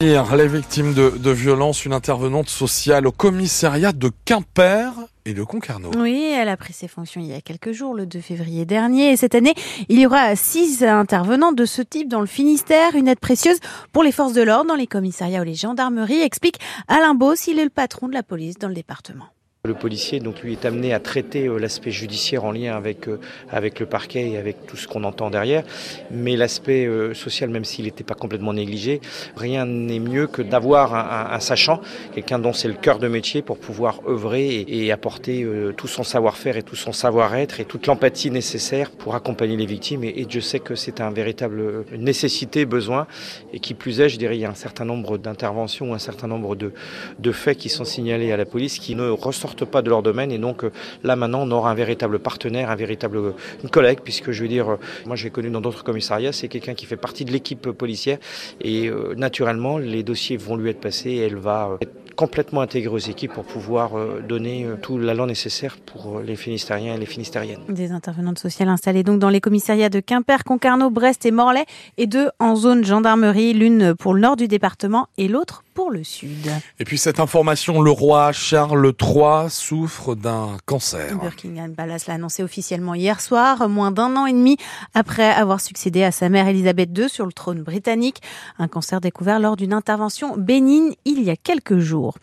Les victimes de, violences, une intervenante sociale au commissariat de Quimper et de Concarneau. Oui, elle a pris ses fonctions il y a quelques jours, le 2 février dernier. Et cette année, il y aura six intervenants de ce type dans le Finistère. Une aide précieuse pour les forces de l'ordre dans les commissariats ou les gendarmeries, explique Alain Boss. Il est le patron de la police dans le département. Le policier, donc, lui, est amené à traiter euh, l'aspect judiciaire en lien avec, euh, avec le parquet et avec tout ce qu'on entend derrière. Mais l'aspect euh, social, même s'il n'était pas complètement négligé, rien n'est mieux que d'avoir un, sachant, quelqu'un dont c'est le cœur de métier pour pouvoir œuvrer et, apporter tout son savoir-faire et tout son savoir-être et toute l'empathie nécessaire pour accompagner les victimes. Et, et je sais que c'est un véritable nécessité, besoin. Et qui plus est, je dirais, il y a un certain nombre d'interventions, un certain nombre de, de faits qui sont signalés à la police qui ne ressortent pas de leur domaine et donc euh, là maintenant on aura un véritable partenaire, un véritable euh, une collègue puisque je veux dire, euh, moi j'ai connu dans d'autres commissariats, c'est quelqu'un qui fait partie de l'équipe policière et naturellement les dossiers vont lui être passés et elle va être complètement intégrée aux équipes pour pouvoir donner tout l'allant nécessaire pour les Finistériens et les Finistériennes. Des intervenantes sociales installées donc dans les commissariats de Quimper, Concarneau, Brest et Morlaix et deux en zone gendarmerie, l'une pour le nord du département et l'autre pour le sud. Et puis cette information, le roi Charles III souffre d'un cancer. Buckingham Palace l'a annoncé officiellement hier soir, moins d'un an et demi après avoir succédé à sa mère Elisabeth II sur le trône britannique. Un cancer découvert lors d'une intervention bénigne il y a quelques jours.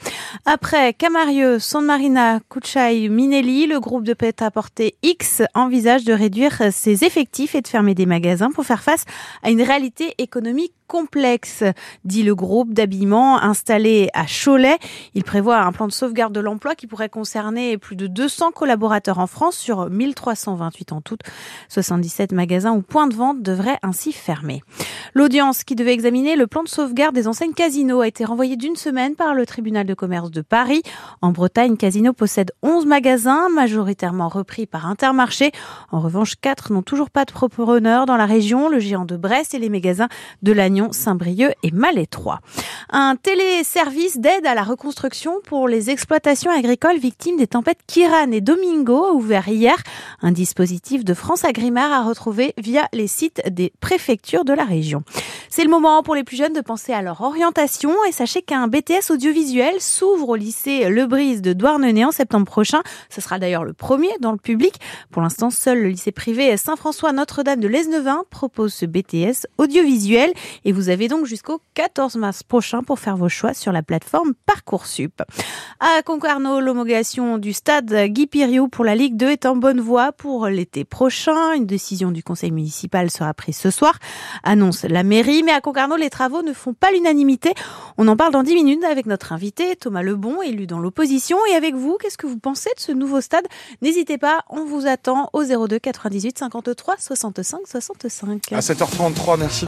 Après Camarieux, San Marina, Cucciai, Minelli, le groupe de pête à porter X envisage de réduire ses effectifs et de fermer des magasins pour faire face à une réalité économique complexe, dit le groupe d'habillement installé à Cholet. Il prévoit un plan de sauvegarde de l'emploi qui pourrait concerner plus de 200 collaborateurs en France sur 1328 en tout. 77 magasins ou points de vente devraient ainsi fermer. L'audience qui devait examiner le plan de sauvegarde des enseignes Casino a été renvoyée d'une semaine par le tribunal de commerce de Paris. En Bretagne, Casino possède 11 magasins, majoritairement repris par Intermarché. En revanche, 4 n'ont toujours pas de propreneur dans la région, le géant de Brest et les magasins de la Saint-Brieuc et Malétroit. Un téléservice d'aide à la reconstruction pour les exploitations agricoles victimes des tempêtes Kiran et Domingo a ouvert hier. Un dispositif de France Agrimaire à retrouver via les sites des préfectures de la région. C'est le moment pour les plus jeunes de penser à leur orientation et sachez qu'un BTS audiovisuel s'ouvre au lycée Le Brise de Douarnenez en septembre prochain. Ce sera d'ailleurs le premier dans le public. Pour l'instant, seul le lycée privé Saint-François Notre-Dame de Lesnevin propose ce BTS audiovisuel et vous avez donc jusqu'au 14 mars prochain pour faire vos choix sur la plateforme Parcoursup. À Concarneau, l'homologation du stade Guy Piriou pour la Ligue 2 est en bonne voie pour l'été prochain. Une décision du conseil municipal sera prise ce soir, annonce la mairie. Mais à Concarneau, les travaux ne font pas l'unanimité. On en parle dans 10 minutes avec notre invité Thomas Lebon, élu dans l'opposition. Et avec vous, qu'est-ce que vous pensez de ce nouveau stade? N'hésitez pas, on vous attend au 02 98 53 65 65. À 7h33, merci.